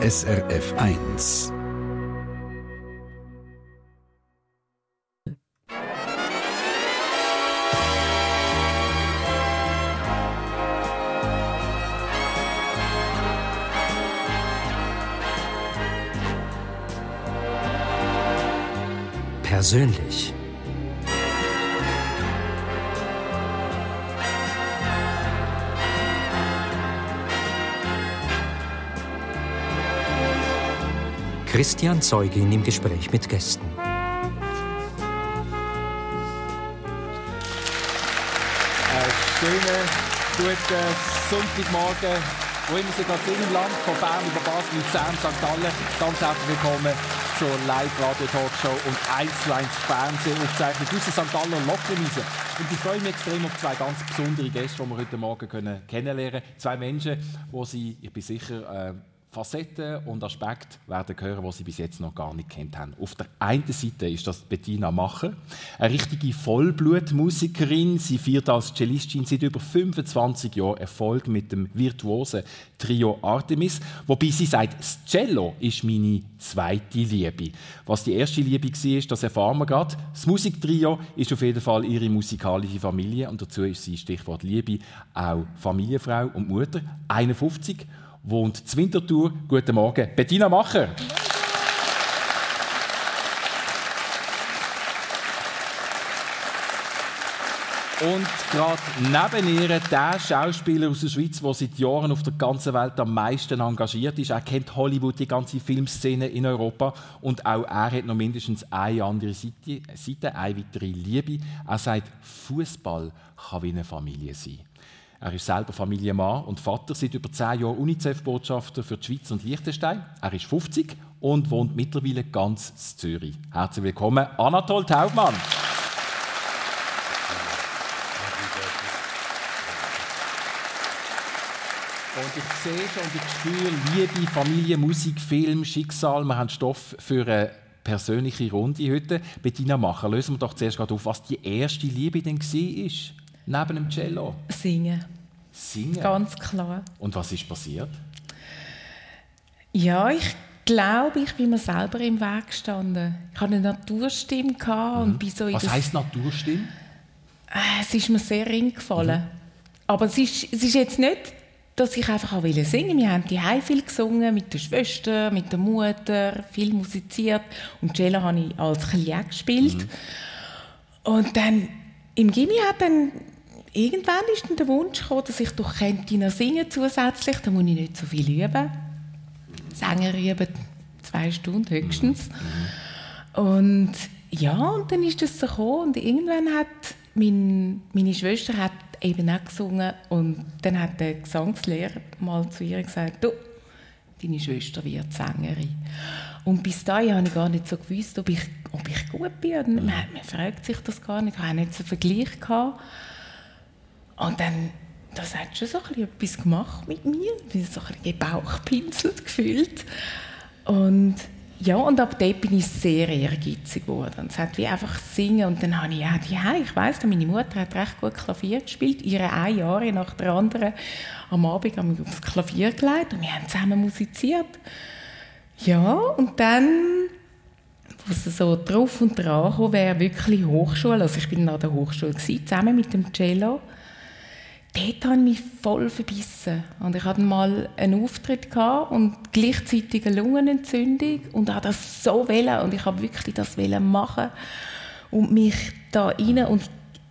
SRF 1. Persönlich. Christian Zeugin im Gespräch mit Gästen. Schönen, guten Sonntagmorgen, wo immer Sie gerade sind im Land, von Bern über Basel, Luzern, St. Gallen. Ganz herzlich willkommen zur Live-Radio-Talkshow und 1 zu 1 Fernsehaufzeichnung aus St. Gallen Lockenwiese. Und ich freue mich extrem auf zwei ganz besondere Gäste, die wir heute Morgen kennenlernen können. Zwei Menschen, die Sie, ich bin sicher, äh, Facetten und Aspekte werden hören, die Sie bis jetzt noch gar nicht kennt haben. Auf der einen Seite ist das Bettina Macher, eine richtige Vollblutmusikerin. Sie feiert als Cellistin seit über 25 Jahren Erfolg mit dem virtuosen Trio Artemis, wobei sie sagt, das Cello ist meine zweite Liebe. Was die erste Liebe war, das erfahren wir gerade. Das Musiktrio ist auf jeden Fall ihre musikalische Familie und dazu ist sie, Stichwort Liebe, auch Familienfrau und Mutter, 51 wohnt in Winterthur. Guten Morgen, Bettina Macher. Und gerade neben ihr der Schauspieler aus der Schweiz, der seit Jahren auf der ganzen Welt am meisten engagiert ist. Er kennt Hollywood, die ganze Filmszene in Europa. Und auch er hat noch mindestens eine andere Seite, eine weitere Liebe. Er sagt, Fußball kann wie eine Familie sein. Er ist selber Familienmann und Vater, seit über zehn Jahren UNICEF-Botschafter für die Schweiz und Liechtenstein. Er ist 50 und wohnt mittlerweile ganz in Zürich. Herzlich willkommen, Anatol Taubmann. Und ich sehe schon und ich spüre Liebe, Familie, Musik, Film, Schicksal. Wir haben Stoff für eine persönliche Runde heute. Bettina Macher, lösen wir doch zuerst auf, was die erste Liebe denn war, neben dem Cello. Singen. Singen? Ganz klar. Und was ist passiert? Ja, ich glaube, ich bin mir selber im Weg gestanden. Ich hatte eine Naturstimme mhm. und bin so Was heisst Naturstimme? Äh, es ist mir sehr ring gefallen. Mhm. Aber es ist, es ist jetzt nicht, dass ich einfach auch singen wollte. Wir haben die viel gesungen, mit der Schwester, mit der Mutter, viel musiziert. Und Cello habe ich als Klein gespielt. Mhm. Und dann im Gimmi hat dann irgendwann ist der Wunsch gekommen, dass ich doch noch singen zusätzlich. Da muss ich nicht so viel üben. Sänger üben zwei Stunden höchstens. Und ja, und dann ist das so gekommen. Und irgendwann hat mein, meine Schwester hat eben auch gesungen und dann hat der Gesangslehrer mal zu ihr gesagt, du, deine Schwester wird Sängerin. Und bis dahin habe ich gar nicht so gewusst, ob ich, ob ich gut bin. Man, man fragt sich das gar nicht. Ich hatte nicht so einen Vergleich. Gehabt. Und dann, das hat schon so etwas gemacht mit mir. Ich bin so ein bisschen gebauchpinselt gefühlt. Und ja, und ab dort bin ich sehr ehrgeizig geworden. Es hat wie einfach singen und dann habe ich auch die ich weiss, meine Mutter hat recht gut Klavier gespielt, ihre ein Jahre nach der anderen. Am Abend haben wir aufs Klavier gelegt und wir haben zusammen musiziert. Ja, und dann, was so drauf und dran kam, wäre wirklich Hochschule. Also ich bin an der Hochschule gewesen, zusammen mit dem Cello dort habe ich mich voll verbissen. Und ich hatte mal einen Auftritt gehabt und gleichzeitig eine Lungenentzündung und habe das so wollen und ich habe wirklich das machen und mich da rein und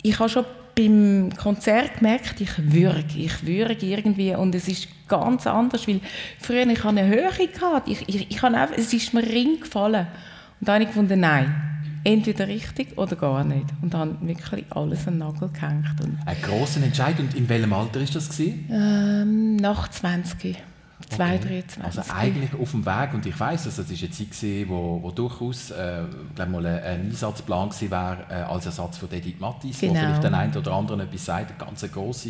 ich habe schon beim Konzert gemerkt, ich würge, ich würge irgendwie und es ist ganz anders, weil früher ich eine Höhe gehabt, ich, ich, ich habe einfach, es ist mir ring gefallen und dann habe ich gefunden, nein, entweder richtig oder gar nicht. Und dann wirklich alles an den Nagel gehängt. Und Ein grosser Entscheid. Und in welchem Alter ist das? Ähm, nach 20. 2, okay. 23. Also eigentlich auf dem Weg, und ich weiss, also es war eine Zeit, gewesen, wo, wo durchaus äh, mal ein, Einsatzplan gewesen wäre äh, als Ersatz für Edith Mattis, genau. wo vielleicht den einen oder anderen etwas sagt, eine ganz grosse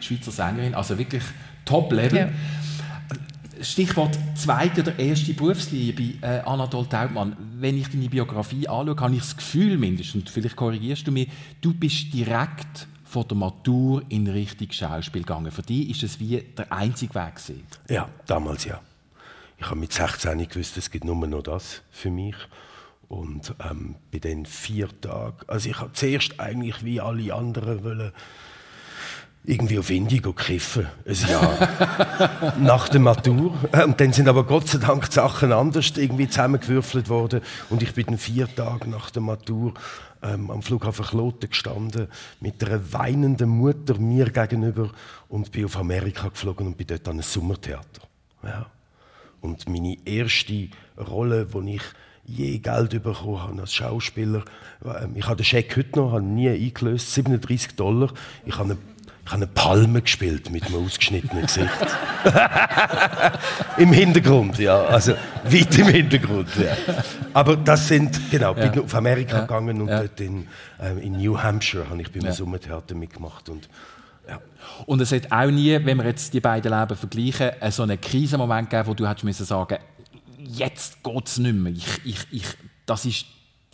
Schweizer Sängerin, also wirklich Top-Level. Ja. Stichwort zweite oder erste Berufsliebe, äh, Anatol Taubmann. Wenn ich deine Biografie anschaue, habe ich das Gefühl mindestens, vielleicht korrigierst du mich, du bist direkt von der Matur in Richtung Schauspiel gegangen. Für dich ist es wie der einzige Weg gewesen. Ja, damals ja. ich habe mit 16 gewusst, es gibt nur noch das für mich. Und ähm, bei den vier Tagen, also ich habe zuerst eigentlich wie alle anderen wollen, irgendwie auf Indigo kiffen, ein Jahr nach der Matur. Und dann sind aber Gott sei Dank die Sachen anders irgendwie zusammengewürfelt worden. Und ich bin dann vier Tage nach der Matur ähm, am Flughafen Kloten gestanden mit einer weinenden Mutter mir gegenüber und bin auf Amerika geflogen und bin dort an ein Sommertheater. Ja. Und meine erste Rolle, wo ich je Geld bekommen habe als Schauspieler, ähm, ich habe den Scheck heute noch, habe nie eingelöst, 37 Dollar. Ich habe eine ich habe eine Palme gespielt mit einem ausgeschnittenen Gesicht. Im Hintergrund, ja. Also weit im Hintergrund, ja. Aber das sind, genau, ja. bin auf Amerika ja. gegangen und ja. dort in, äh, in New Hampshire habe ich beim ja. Sommertheater mitgemacht. Und, ja. und es hat auch nie, wenn wir jetzt die beiden Leben vergleichen, so einen Krisenmoment gegeben, wo du hättest müssen sagen jetzt geht es nicht mehr. Ich, ich, ich, das ist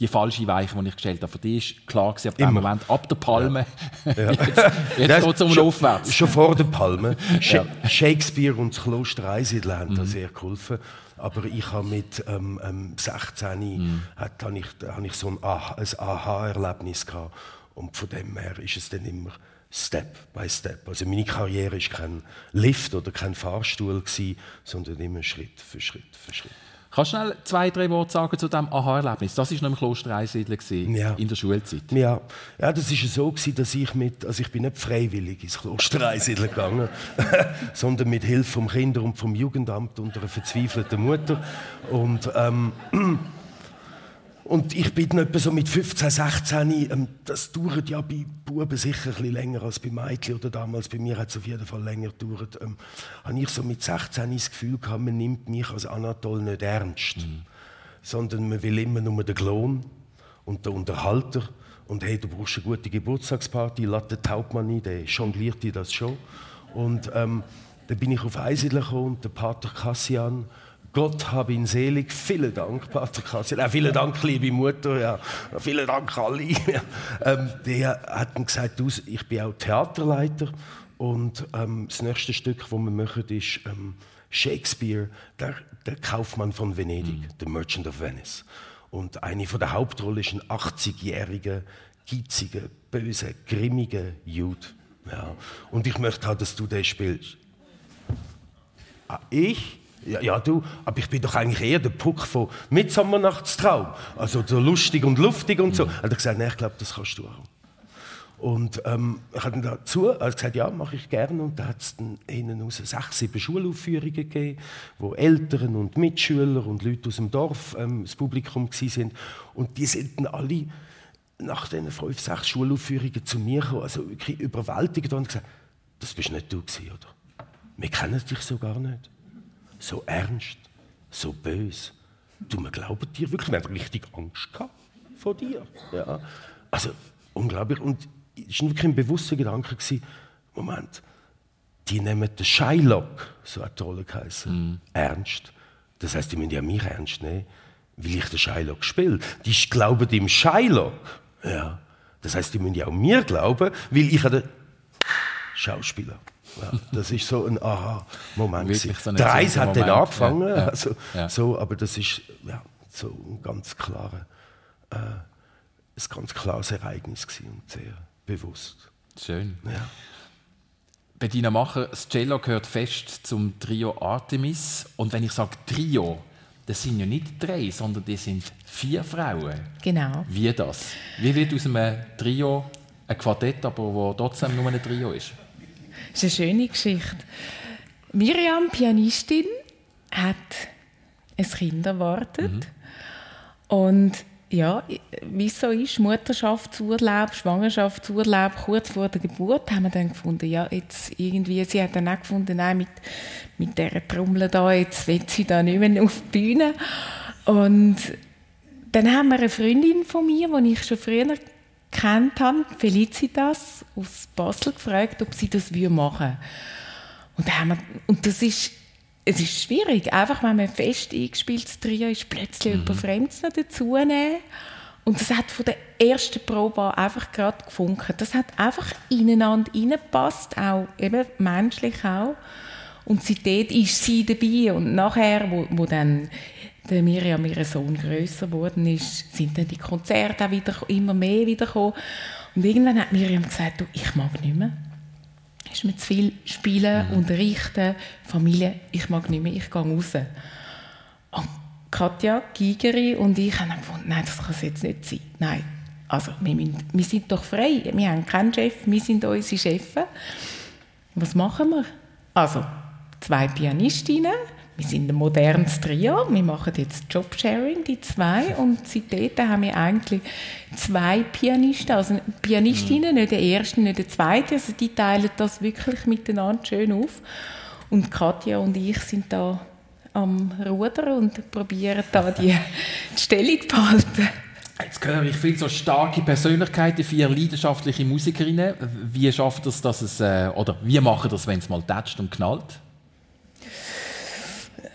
die falsche Weiche, die ich gestellt habe. Für dich war klar gewesen, ab dem Moment, ab der Palme, ja. jetzt, jetzt geht es um schon, aufwärts. Schon vor der Palme. ja. Shakespeare und das Kloster Eisidl haben mhm. da sehr geholfen. Aber ich habe mit ähm, ähm, 16 mhm. hat, habe ich, habe ich so ein Aha-Erlebnis gehabt. Und von dem her ist es dann immer Step by Step. Also meine Karriere war kein Lift oder kein Fahrstuhl, gewesen, sondern immer Schritt für Schritt für Schritt. Kannst du schnell zwei, drei Worte sagen zu diesem Aha-Erlebnis? Das war noch im Kloster Einsiedler ja. in der Schulzeit. Ja, ja das war so, gewesen, dass ich mit, also ich bin nicht freiwillig ins Kloster Einsiedler gegangen, sondern mit Hilfe vom Kinder- und vom Jugendamt und einer verzweifelten Mutter. Und ähm, und ich bin etwa so mit 15, 16, ähm, das dauert ja bei Buben sicher ein bisschen länger als bei Mädchen oder damals bei mir hat es auf jeden Fall länger gedauert. Ähm, habe ich so mit 16 das Gefühl gehabt, man nimmt mich als Anatol nicht ernst, mhm. sondern man will immer nur den Klon und den Unterhalter und hey, du brauchst eine gute Geburtstagsparty, lass den Hauptmann ein, der jongliert dir das schon. Und ähm, dann bin ich auf Eisidler gekommen der Pater Cassian Gott habe ihn selig. Vielen Dank, Pater Kassian. Äh, vielen Dank, liebe Mutter. Ja. Vielen Dank, alle. ähm, der hat gesagt, du, ich bin auch Theaterleiter. Und ähm, das nächste Stück, das wir machen, ist ähm, Shakespeare, der, der, Kaufmann von Venedig, mhm. The Merchant of Venice. Und eine von der Hauptrollen ist ein 80-jähriger, geiziger, böser, grimmiger Jude. Ja. Und ich möchte halt, dass du das spielst. Ah, ich? Ja, ja, du, aber ich bin doch eigentlich eher der Puck von Mitsammernachtstraum. Also so lustig und luftig und so. Mhm. Er hat gesagt, nein, ich glaube, das kannst du auch. Und ähm, ich habe dann dazu also gesagt, ja, mache ich gerne. Und da hat es dann innen aus sechs, sieben Schulaufführungen gegeben, wo Eltern und Mitschüler und Leute aus dem Dorf ähm, das Publikum waren. Und die sind dann alle nach diesen fünf, sechs Schulaufführungen zu mir gekommen, also wirklich überwältigt und gesagt, das bist nicht du gewesen, oder? Wir kennen dich so gar nicht so ernst, so böse. Du, wir glauben dir wirklich, wir haben richtig Angst gehabt vor dir. Ja. Also, unglaublich. Und es war wirklich ein bewusster Gedanke, gewesen, Moment, die nehmen den Shylock, so hat die Rolle geheißen, mm. ernst. Das heißt, die müssen ja mich ernst nehmen, weil ich den Shylock spiele. Die glauben dem Shylock. Ja. Das heißt, die müssen ja auch mir glauben, weil ich den Schauspieler das ist so ein Aha-Moment. So Der Reis hat dann angefangen, ja, ja, also, so, aber das ist ja, so ein ganz, klare, äh, ein ganz klares Ereignis und sehr bewusst. Schön. Ja. Bettina Macher, das Cello gehört fest zum Trio Artemis. Und wenn ich sage Trio, das sind ja nicht drei, sondern das sind vier Frauen. Genau. Wie das? Wie wird aus einem Trio ein Quartett, aber wo trotzdem nur ein Trio ist? Das ist eine schöne Geschichte. Miriam, Pianistin, hat ein Kind erwartet. Mhm. Und ja, wie es so ist, Mutterschaftsurlaub, Schwangerschaftsurlaub, kurz vor der Geburt, haben wir dann gefunden, ja, jetzt irgendwie, sie hat dann auch gefunden, nein, mit, mit dieser Trommel da, jetzt will sie da nicht mehr auf die Bühne. Und dann haben wir eine Freundin von mir, die ich schon früher kennt habe, Felicitas aus Basel, gefragt, ob sie das machen würde. Und, wir, und das ist, es ist schwierig, einfach wenn man fest eingespieltes Trio ist, plötzlich mhm. jemand Fremdes noch dazu nehmen. Und das hat von der ersten Probe an einfach gerade gefunkt. Das hat einfach ineinander reingepasst, auch eben menschlich auch. Und seitdem ist sie dabei. Und nachher, wo, wo dann der Miriam, ihr Sohn, grösser geworden ist, sind dann die Konzerte auch wieder, immer mehr wieder gekommen. Und irgendwann hat Miriam gesagt, du, ich mag nicht mehr. Es ist mir zu viel Spielen, mhm. Unterrichten, Familie, ich mag nicht mehr, ich gehe raus. Und Katja Gigeri und ich haben gefunden, nein, das kann es jetzt nicht sein. Nein, also wir, müssen, wir sind doch frei, wir haben keinen Chef, wir sind unsere Chefs. Was machen wir? Also, zwei Pianistinnen, wir sind ein modernes Trio, wir machen jetzt Jobsharing, die zwei, und seitdem haben wir eigentlich zwei Pianisten, also Pianistinnen, mhm. nicht der erste, nicht der zweite, also die teilen das wirklich miteinander schön auf. Und Katja und ich sind da am Ruder und probieren da die, die Stellung zu behalten. Jetzt höre ich viele so starke Persönlichkeiten, vier leidenschaftliche Musikerinnen. Wie schafft es, dass es, äh, oder wie machen das, wenn es mal tätscht und knallt?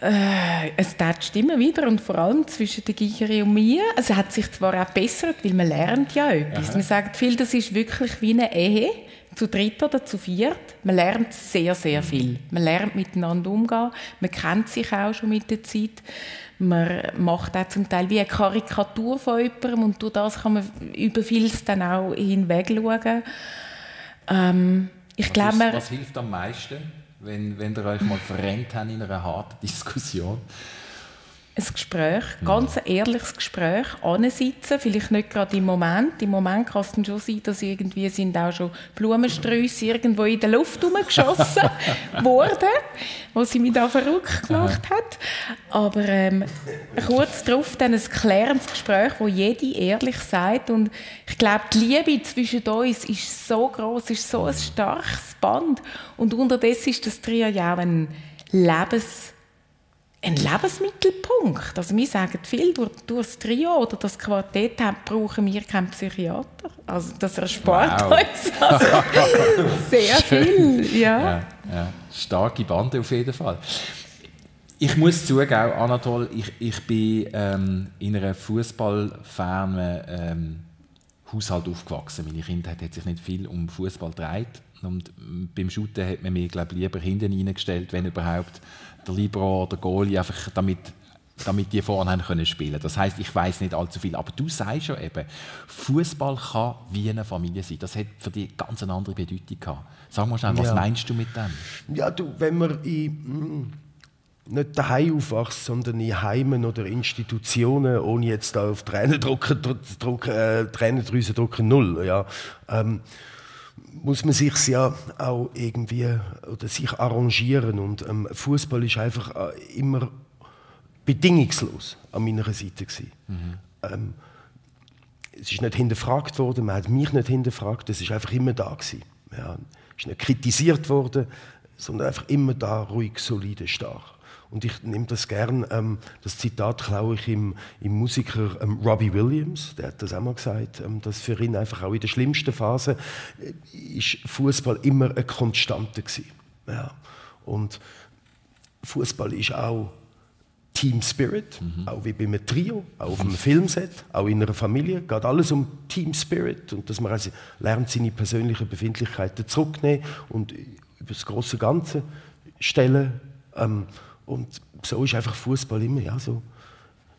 Äh, es tätscht immer wieder und vor allem zwischen der Gigeri und mir. Es hat sich zwar auch bessert, weil man lernt ja etwas. Aha. Man sagt viel, das ist wirklich wie eine Ehe, zu dritt oder zu viert. Man lernt sehr, sehr viel. Man lernt miteinander umgehen, man kennt sich auch schon mit der Zeit. Man macht auch zum Teil wie eine Karikatur von jemandem und durch das kann man über vieles dann auch hinweg schauen. Ähm, ich was, glaube, ist, was hilft am meisten? Wenn, wenn ihr euch mal verrennt habt in einer harten Diskussion? Ein Gespräch, ganz ein ehrliches Gespräch, ansitzen, vielleicht nicht gerade im Moment. Im Moment kann es schon sein, dass irgendwie sind auch schon Blumensträuße irgendwo in der Luft herumgeschossen wurden, wo sie mich da verrückt gemacht hat. Aber ähm, kurz darauf dann ein klärendes Gespräch, wo jede ehrlich sagt und ich glaube, die Liebe zwischen uns ist so groß, ist so ein starkes Band und unterdessen ist das Trio ja auch ein Lebens ein Lebensmittelpunkt. Also wir sagen viel, durch, durch das Trio oder das Quartett brauchen wir keinen Psychiater. Also das erspart wow. uns also sehr viel. Ja. Ja, ja. Starke Bande auf jeden Fall. Ich muss zugeben, Anatol, ich, ich bin ähm, in einer fußballfernen ähm, Haushalt aufgewachsen. Meine Kindheit hat sich nicht viel um Fußball gedreht. Und beim Shooten hat man mich glaub, lieber hinten reingestellt, wenn überhaupt der Libro oder Goalie, einfach damit, damit die vorne können spielen Das heißt, ich weiß nicht allzu viel. Aber du sagst ja eben, Fußball kann wie eine Familie sein. Das hat für dich ganz eine andere Bedeutung gehabt. Sag mal schnell, was ja. meinst du mit dem? Ja, du, wenn man in, hm, nicht daheim aufwachst, sondern in Heimen oder Institutionen, ohne jetzt auf Tränendrucker, Druck, äh, Tränendrüse drücken, null. Ja. Ähm, muss man sich ja auch irgendwie oder sich arrangieren und ähm, Fußball ist einfach äh, immer bedingungslos an meiner Seite Mhm. Ähm, es ist nicht hinterfragt worden, man hat mich nicht hinterfragt, es ist einfach immer da gewesen. Ja, ist nicht kritisiert worden, sondern einfach immer da, ruhig, solide, stark. Und ich nehme das gern, ähm, das Zitat klaue ich im, im Musiker ähm, Robbie Williams, der hat das auch mal gesagt, ähm, dass für ihn einfach auch in der schlimmsten Phase äh, ist Fußball immer eine Konstante gewesen. Ja. Und Fußball ist auch Team Spirit, mhm. auch wie bei einem Trio, auch auf einem Filmset, auch in einer Familie, geht alles um Team Spirit und dass man also lernt, seine persönlichen Befindlichkeiten zurücknehmen und über das große Ganze stellen. Ähm, und so ist einfach Fußball immer ja, so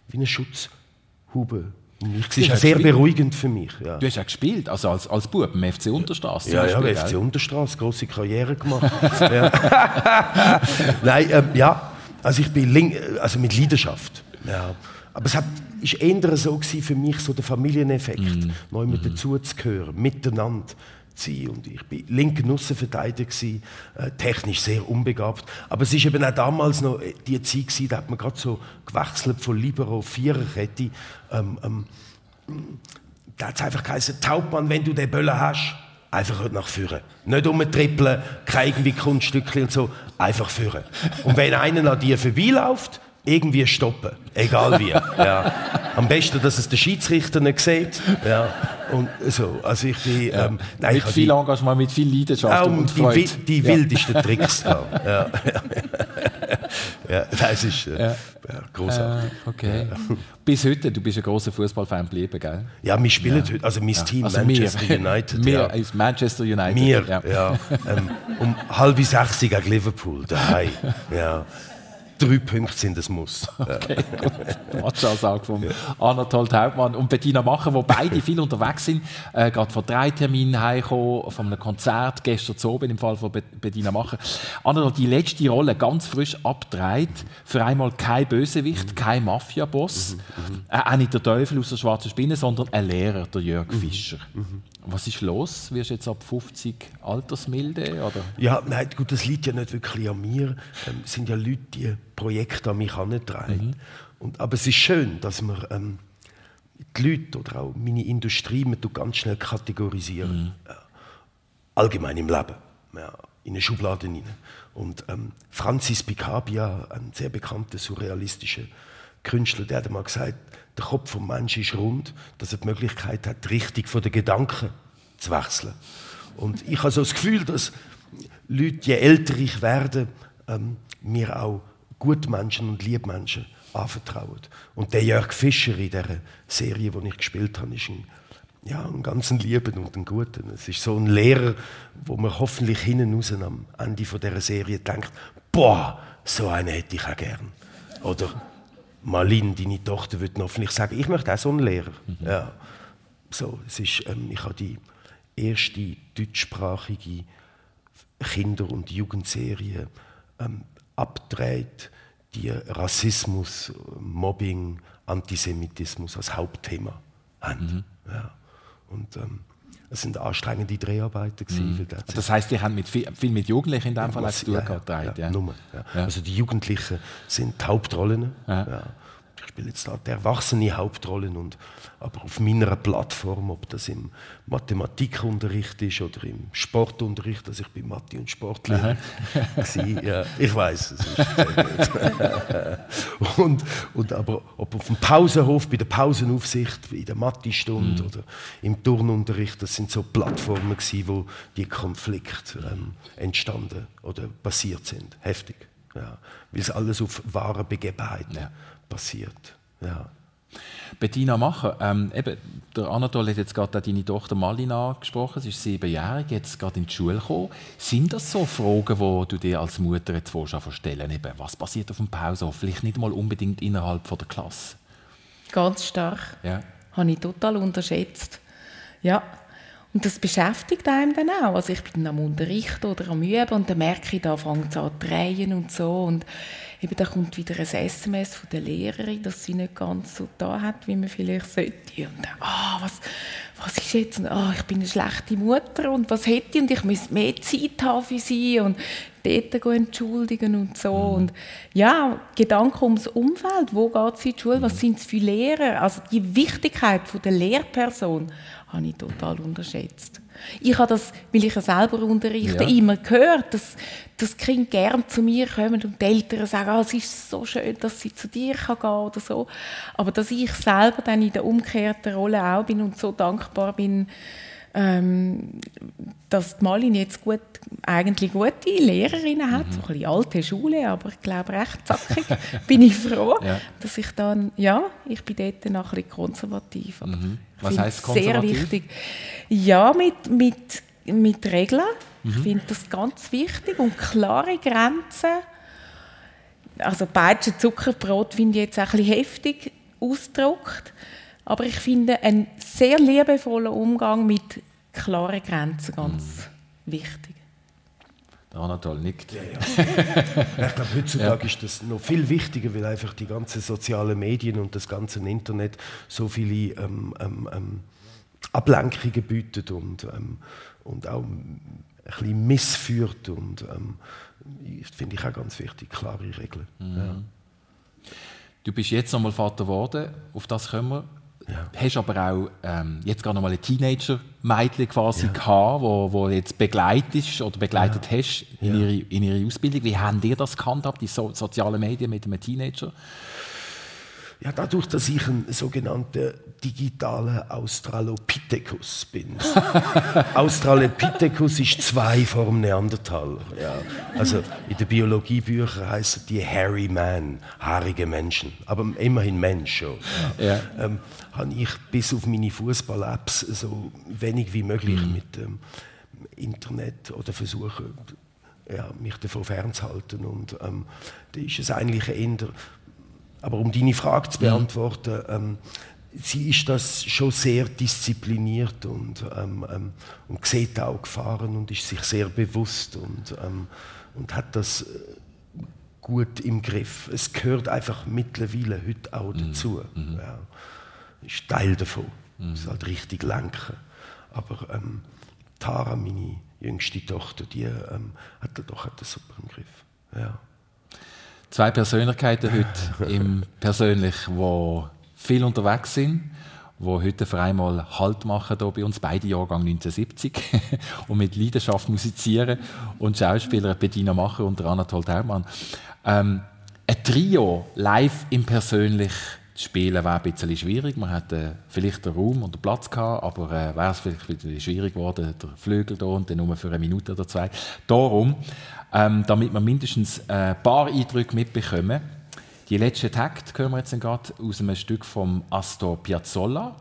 wie eine Schutzhube. Es ist sehr gespielt. beruhigend für mich. Ja. Du hast ja gespielt, also als, als Bub im FC Unterstraße. Ja, ja, FC Unterstraße, große Karriere gemacht. ja. Nein, äh, ja, also ich bin link, also mit Leidenschaft. Ja. Aber es hat, ist eher so für mich so der Familieneffekt, mm. neu mit mm. dazu zu gehören, miteinander sein. Und ich war linker Aussenverteidiger, äh, technisch sehr unbegabt. Aber es war eben auch damals noch äh, die Zeit, gewesen, da hat man gerade so gewechselt von Libero Viererkette. Ähm, ähm, da hat es einfach geheißen, Taubmann, wenn du den Böller hast, einfach nach vorne. Nicht umtrippeln, keine irgendwie Kunststückchen und so, einfach führen. Und wenn einer an dir vorbeiläuft, irgendwie stoppen. Egal wie. ja. Am besten, dass es der Schiedsrichter nicht sieht. Ja. Und so. Also ich bin, ja. ähm, nein, mit viel die, Engagement, mit viel Leidenschaft und, und Freude. Die, die wildesten Tricks da. Ja. ja, das ist äh, ja. großartig. Äh, okay. Bis heute, du bist ein großer Fußballfan geblieben, gell? Ja, wir spielen heute, also mein Team also Manchester wir, United. Wir ist Manchester United. Wir, ja. ja ähm, um halb sechs gegen Liverpool daheim. Ja drei Punkte sind es Muss. Okay, gut. Matchansage von ja. Anatol Hauptmann und Bettina Macher, wo beide viel unterwegs sind, äh, gerade von drei Terminen heimgekommen, von einem Konzert gestern zu oben im Fall von Bettina Macher. Anatol, die letzte Rolle ganz frisch abgedreht, für einmal kein Bösewicht, mhm. kein Mafia-Boss, mhm. mhm. äh, auch nicht der Teufel aus der schwarzen Spinne, sondern ein Lehrer, der Jörg. Fischer. Mhm. Was ist los? Wirst du jetzt ab 50 altersmilde? Oder? Ja, nein, gut, das liegt ja nicht wirklich an mir. Ähm, es sind ja Leute, die Projekte an mich herantragen. Mhm. Und, aber es ist schön, dass man ähm, die Leute oder auch meine Industrie man ganz schnell kategorisieren. Mhm. Allgemein im Leben. Ja, in eine Schublade rein. Und ähm, Francis Picabia, ein sehr bekannter surrealistischer Künstler, der hat einmal gesagt, der Kopf des Menschen ist rund, dass er die Möglichkeit hat, die Richtung der Gedanken zu wechseln. Und ich habe so das Gefühl, dass Leute, je älter ich werde, ähm, mir auch Gutmenschen und Liebmenschen anvertrauen. Und der Jörg Fischer in der Serie, die ich gespielt habe, ist ein, ja, ein ganz Lieben und ein Guten. Es ist so ein Lehrer, wo man hoffentlich hinten raus am Ende dieser Serie denkt, boah, so einen hätte ich auch gern. Oder Malin, deine Tochter, wird hoffentlich sagen, ich möchte auch so einen Lehrer. Mhm. Ja. So, es ist, ähm, ich habe die erste deutschsprachige Kinder- und Jugendserie ähm, abgedreht, die Rassismus, Mobbing, Antisemitismus als Hauptthema haben. Mhm. Ja. Und ähm, es sind anstrengende Dreharbeiten. Mhm. Das heißt, die haben mit viel, viel, mit Jugendlichen in dem Fall zu tun gehabt. Ja, ja, ja. Ja. Also die Jugendlichen sind die Hauptrollen. Ich spiele jetzt die erwachsene Hauptrollen und aber auf meiner Plattform, ob das im Mathematikunterricht ist oder im Sportunterricht, dass also ich bin Mathe und Sportlehrer war. ja, ich weiß es ist und, und aber ob auf dem Pausenhof, bei der Pausenaufsicht, in der Mathestunde mhm. oder im Turnunterricht, das sind so Plattformen gewesen, wo die Konflikte ähm, entstanden oder passiert sind. Heftig. Ja, weil es alles auf wahren Begebenheiten ja. Passiert. Ja. Bettina Macher, ähm, eben, der Anatol hat jetzt gerade deine Tochter Malina angesprochen, sie ist siebenjährig, jetzt gerade in die Schule gekommen. Sind das so Fragen, die du dir als Mutter jetzt stellen eben, Was passiert auf dem Pausenhof? Vielleicht nicht mal unbedingt innerhalb von der Klasse. Ganz stark. Ja. Habe ich total unterschätzt. Ja, und das beschäftigt einem dann auch. Also ich bin am Unterrichten oder am Üben und dann merke ich, da fängt es an zu drehen und so. Und eben da kommt wieder ein SMS von der Lehrerin, dass sie nicht ganz so da hat, wie man vielleicht sollte. Und dann, ah, was, was ist jetzt? Und, ah, ich bin eine schlechte Mutter und was hätte ich? Und ich müsste mehr Zeit haben für sie und dort entschuldigen und so. Mhm. Und ja, Gedanken ums Umfeld. Wo geht sie in die Schule? Was sind es für Lehrer? Also die Wichtigkeit von der Lehrperson habe ich total unterschätzt. Ich habe das, weil ich ja selber unterrichte, ja. immer gehört, dass, dass Kinder gerne zu mir kommen und die Eltern sagen, oh, es ist so schön, dass sie zu dir gehen kann oder so. Aber dass ich selber dann in der umgekehrten Rolle auch bin und so dankbar bin, ähm, dass die Malin jetzt gut, eigentlich gute Lehrerinnen hat, mhm. so ein bisschen alte Schule, aber ich glaube recht zackig, bin ich froh, ja. dass ich dann, ja, ich bin dort noch ein bisschen konservativ. Mhm. Was heißt konservativ? Sehr wichtig. Ja, mit, mit, mit Regeln. Mhm. Ich finde das ganz wichtig und klare Grenzen. Also Peitsche, Zuckerbrot finde ich jetzt ein bisschen heftig ausgedrückt. Aber ich finde einen sehr liebevollen Umgang mit klaren Grenzen ganz mhm. wichtig. Der Anatol nickt. Ja, ja. ich glaube, heutzutage ja. ist das noch viel wichtiger, weil einfach die ganzen sozialen Medien und das ganze Internet so viele ähm, ähm, ähm Ablenkungen bietet und, ähm, und auch ein bisschen missführt. Und ähm, finde ich auch ganz wichtig, klare Regeln. Mhm. Du bist jetzt nochmal Vater geworden, auf das können wir ja. Hast aber auch ähm, jetzt gerade noch mal ein Teenager-Mädchen quasi ja. gehabt, wo, wo jetzt begleitet oder begleitet ja. hast in, ja. ihre, in ihre Ausbildung. Wie haben ihr das gehandhabt, die so, sozialen Medien mit einem Teenager? Ja, dadurch, dass ich ein sogenannter digitaler Australopithecus bin. Australopithecus ist zwei vom Neandertaler. Ja. Also in den Biologiebüchern heißen die Hairy Man, haarige Menschen. Aber immerhin Mensch schon. Ja. Ja. Ähm, habe ich bis auf meine Fußball-Apps so wenig wie möglich mhm. mit dem Internet oder versuche ja, mich davon fernzuhalten. Und ähm, da ist es eigentlich eher aber um deine Frage zu beantworten, ähm, sie ist das schon sehr diszipliniert und, ähm, ähm, und sieht auch Gefahren und ist sich sehr bewusst und, ähm, und hat das äh, gut im Griff. Es gehört einfach mittlerweile heute auch mhm. dazu. Mhm. Ja. Ist Teil davon. Mhm. ist halt richtig lenken. Aber ähm, Tara, meine jüngste Tochter, die ähm, hat, doch hat das super im Griff. Ja zwei Persönlichkeiten heute im persönlich, wo viel unterwegs sind, wo heute für einmal Halt machen hier bei uns, beide Jahrgang 1970 und mit Leidenschaft musizieren und Schauspieler Bettina Macher und Anatol Hermann. Ähm, ein Trio live im persönlich zu spielen wäre ein bisschen schwierig. Man hätte vielleicht den Raum und den Platz gehabt, aber äh, wäre es vielleicht ein bisschen schwierig geworden, der Flügel da und dann nur für eine Minute oder zwei. Darum ähm, damit wir mindestens ein paar Eindrücke mitbekommen. Die letzte Takt hören wir jetzt gerade aus einem Stück von Astor Piazzolla,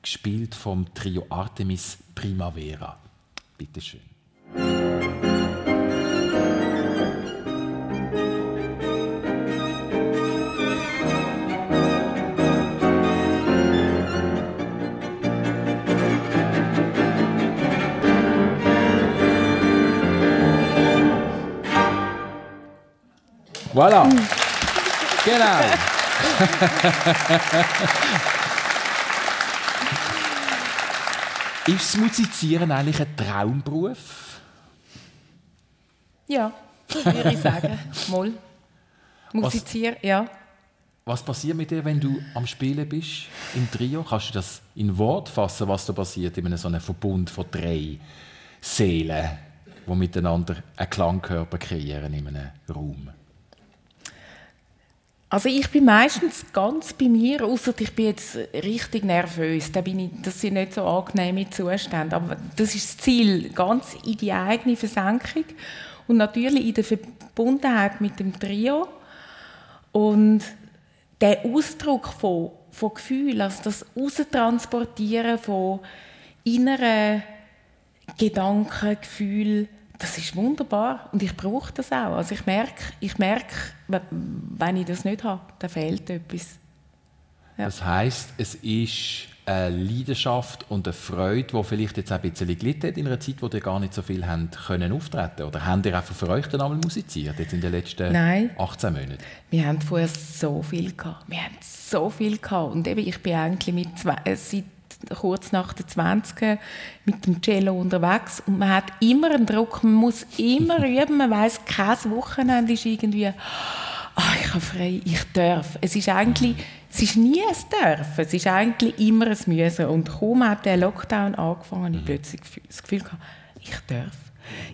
gespielt vom Trio Artemis Primavera. Bitte Voilà. genau. Ist das Musizieren eigentlich ein Traumberuf? Ja, würde ich sagen. Moll. Musizieren, ja. Was passiert mit dir, wenn du am Spielen bist im Trio? Kannst du das in Wort fassen, was da passiert in einem so einem Verbund von drei Seelen, die miteinander einen Klangkörper kreieren in einem Raum? Also ich bin meistens ganz bei mir, außer ich bin jetzt richtig nervös. Da bin ich, das sind nicht so angenehme Zustände. Aber das ist das Ziel, ganz in die eigene Versenkung und natürlich in der Verbundenheit mit dem Trio und der Ausdruck von, von Gefühl, also das Austransportieren von inneren Gedanken, Gefühlen, das ist wunderbar und ich brauche das auch. Also ich merke, ich merke, wenn ich das nicht habe, dann fehlt etwas. Ja. Das heißt, es ist eine Leidenschaft und eine Freude, die vielleicht jetzt ein bisschen gelitten hat in einer Zeit, wo ihr gar nicht so viel haben können auftreten Oder haben ihr einfach für euch dann einmal musiziert, jetzt in den letzten Nein. 18 Monaten? Wir haben vorher so viel gehabt. Wir haben so viel gehabt. Und eben, ich bin eigentlich mit zwei, äh, seit kurz nach der 20 mit dem Cello unterwegs und man hat immer einen Druck, man muss immer üben, man weiß, kein Wochenende ist irgendwie oh, ich habe frei, ich darf. Es ist eigentlich, es ist nie ein Dürfen, es ist eigentlich immer ein Müssen. Und kaum hat der Lockdown angefangen, habe ich plötzlich das Gefühl gehabt, ich darf.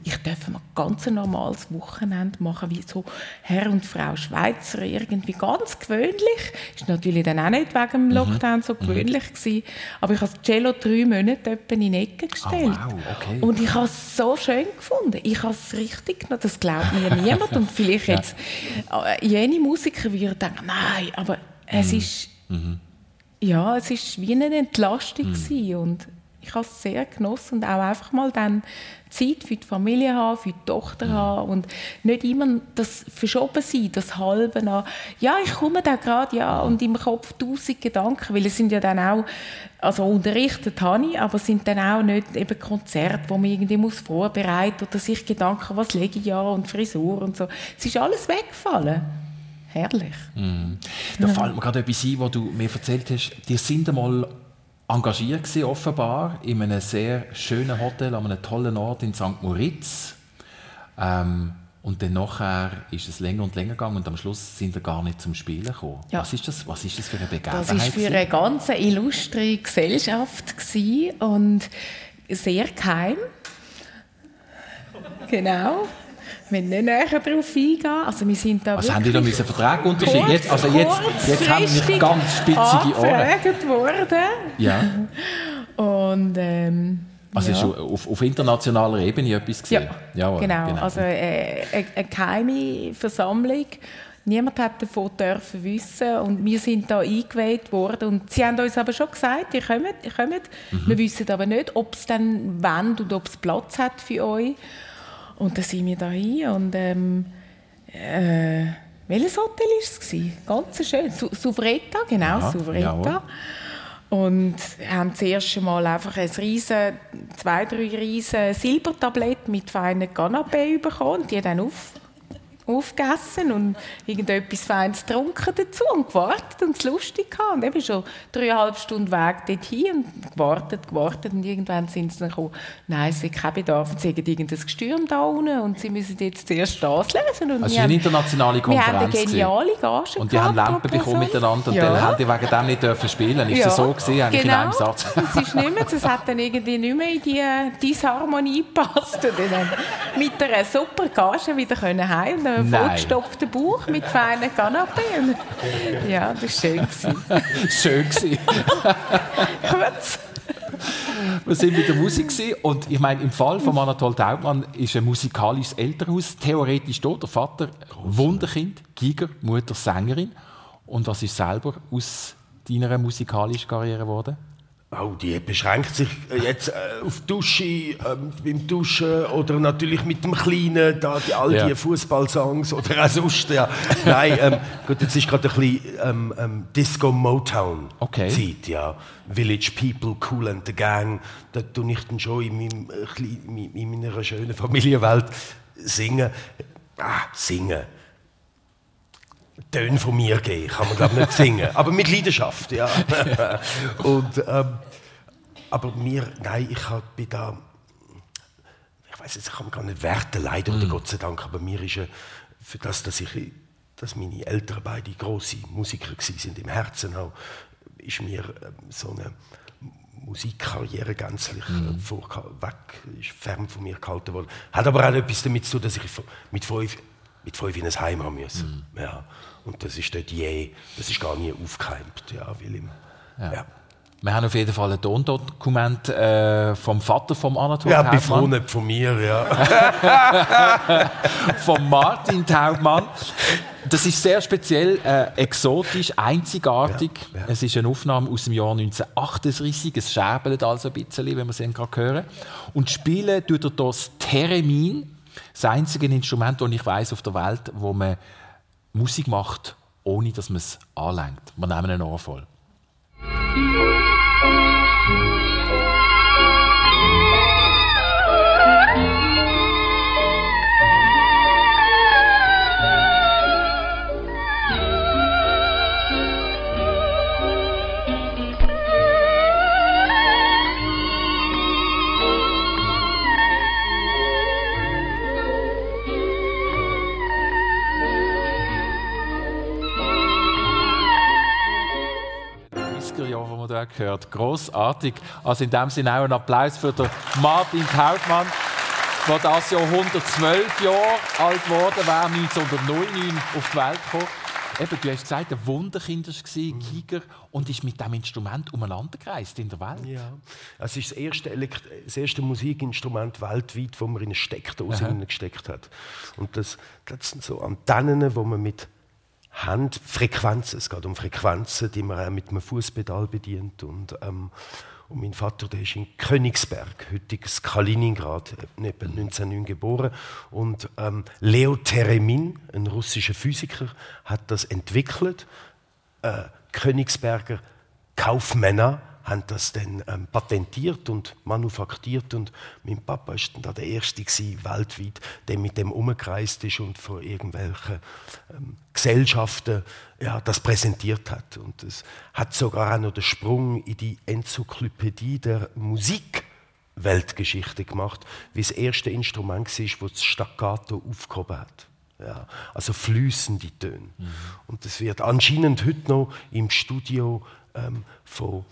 Ich darf mal ganz ein normales Wochenende machen, wie so Herr und Frau Schweizer, irgendwie ganz gewöhnlich. Ist natürlich dann auch nicht wegen dem mhm. Lockdown so mhm. gewöhnlich mhm. gewesen. Aber ich habe das Cello drei Monate in die Ecke gestellt. Oh, wow. okay. Und ich habe es so schön gefunden. Ich habe es richtig genommen. Das glaubt mir niemand. Und vielleicht ja. jetzt äh, jene Musiker würden denken, nein, aber es mhm. ist, mhm. ja, es ist wie eine Entlastung mhm. und ich habe es sehr genossen und auch einfach mal dann Zeit für die Familie haben, für die Tochter mhm. haben und nicht immer das verschoben sein, das Halbe an, ja, ich komme da gerade, ja, und im Kopf tausend Gedanken, weil es sind ja dann auch, also unterrichtet habe ich, aber es sind dann auch nicht eben Konzerte, wo man irgendwie muss vorbereiten oder sich Gedanken, was lege ich ja und Frisur und so. Es ist alles weggefallen. Herrlich. Mhm. Da ja. fällt mir gerade etwas ein, was du mir erzählt hast. Die sind einmal engagiert gewesen, offenbar in einem sehr schönen Hotel an einem tollen Ort in St. Moritz. Ähm, und dann nachher ist es länger und länger gegangen und am Schluss sind wir gar nicht zum Spielen gekommen. Ja. Was, ist das, was ist das für eine Begebenheit? Das war für eine ganz illustre Gesellschaft und sehr geheim. Genau. Wir nicht näher darauf eingehen. Also wir sind da also haben die da einen Vertrag unterschrieben? Jetzt, also jetzt, jetzt haben wir ganz spitzige Ohren. worden. Ja. Und ähm, also ja. ist auf, auf, internationaler Ebene etwas gesehen? Ja, Jawohl, genau. genau. Also äh, eine geheime Versammlung. Niemand hat davon dürfen wissen und wir sind da eingeweiht worden und sie haben uns aber schon gesagt, ihr kommt, ihr kommt. Mhm. Wir wissen aber nicht, ob es dann wendet und ob es Platz hat für euch. Und dann sind wir da hin und ähm, äh, welches Hotel war es? Ganz schön. Su Souvretta, genau, Souvretta. Jawohl. Und haben das erste Mal einfach ein riesen, zwei, drei riesen Silbertablett mit feinen Canapé bekommen. Die dann auf, aufgegessen und irgendetwas Feines getrunken dazu und gewartet und es lustig gehabt. Und eben schon dreieinhalb Stunden Weg dorthin und gewartet, gewartet und irgendwann sind sie dann gekommen, nein, es ist kein Bedarf, sie haben irgendein Gestürm da unten und sie müssen jetzt zuerst das lesen. Und also es ist eine internationale Konferenz. Wir haben eine geniale Gage Und die haben Lampen bekommen miteinander ja. und dann haben die wegen dem nicht dürfen spielen. Ist ja. das so gewesen, eigentlich genau. in einem Satz? es ist nicht mehr, es hat dann irgendwie nicht mehr in die Disharmonie gepasst. Und dann mit einer super Gage wieder können heim einen vollgestopften Bauch mit feinen Kanapé. Ja, das war schön. schön. Kurz. Wir sind mit der Musik und ich meine, im Fall von Anatol Taubmann ist ein musikalisches Elternhaus theoretisch dort. Der Vater Wunderkind, Giger, Mutter Sängerin. Und was ist selber aus deiner musikalischen Karriere geworden? Oh, die beschränkt sich äh, jetzt äh, auf Dusche, äh, beim Duschen oder natürlich mit dem Kleinen, da die, all ja. die Fußballsongs oder auch sonst. Ja. Nein, ähm, gut, jetzt ist gerade ein bisschen ähm, ähm, Disco Motown okay. Zeit, ja. Village People, Cool and the Gang. Da tue ich dann schon in, meinem, äh, in meiner schönen Familienwelt singen. Ah, singen Töne von mir geben, kann man glaube nicht singen, aber mit Leidenschaft, ja. und, ähm, aber mir, nein, ich bin da, ich weiß jetzt, ich kann mir gar nicht werten, leider, mm. Gott sei Dank, aber mir ist für das, dass ich, dass meine Eltern beide große Musiker sind im Herzen auch, ist mir ähm, so eine Musikkarriere gänzlich mm. vor, weg, ist fern von mir gehalten worden. Hat aber auch etwas damit zu tun, dass ich mit fünf, mit fünf in ein Heim haben müssen. Mm. Ja. Und das ist dort je, das ist gar nie aufgeheimt, ja, weil im, ja. ja. Wir haben auf jeden Fall ein Tondokument äh, vom Vater von Anatol ja, Taubmann. Ja, nicht von mir, ja. von Martin Taubmann. Das ist sehr speziell, äh, exotisch, einzigartig. Ja, ja. Es ist eine Aufnahme aus dem Jahr 1938. Es scherbelt also ein bisschen, wenn wir es gerade hören. Und spielen tut er das Theremin, das einzige Instrument, das ich weiß auf der Welt, wo man Musik macht, ohne dass man es anlenkt. Wir nehmen einen Ohr voll. Da gehört. Großartig. Also in dem Sinne auch ein Applaus für den Martin Taubmann, der das Jahr 112 Jahre alt geworden wäre, 1909 auf die Welt gekommen. Eben, du hast gesagt, ein Wunderkind war, mhm. Giger, und ist mit diesem Instrument umeinander gereist in der Welt. Ja, es ist das erste, Elekt das erste Musikinstrument weltweit, das man in eine Steckdose gesteckt hat. Und das, das sind so Antennen, wo man mit haben Frequenzen. Es geht um Frequenzen, die man auch mit einem Fußpedal bedient. Und, ähm, und mein Vater, der ist in Königsberg, heutiges Kaliningrad, etwa 1909 geboren. Und ähm, Leo Teremin, ein russischer Physiker, hat das entwickelt. Äh, Königsberger Kaufmänner haben das dann ähm, patentiert und manufaktiert und mein Papa ist dann der erste gewesen, weltweit, der mit dem umgekreist ist und von irgendwelchen ähm, Gesellschaften ja, das präsentiert hat und es hat sogar auch noch den Sprung in die Enzyklopädie der Musikweltgeschichte gemacht, wie das erste Instrument war, das das Staccato aufgehoben hat. Ja, also flüssende Töne. Mhm. Und das wird anscheinend heute noch im Studio ähm, von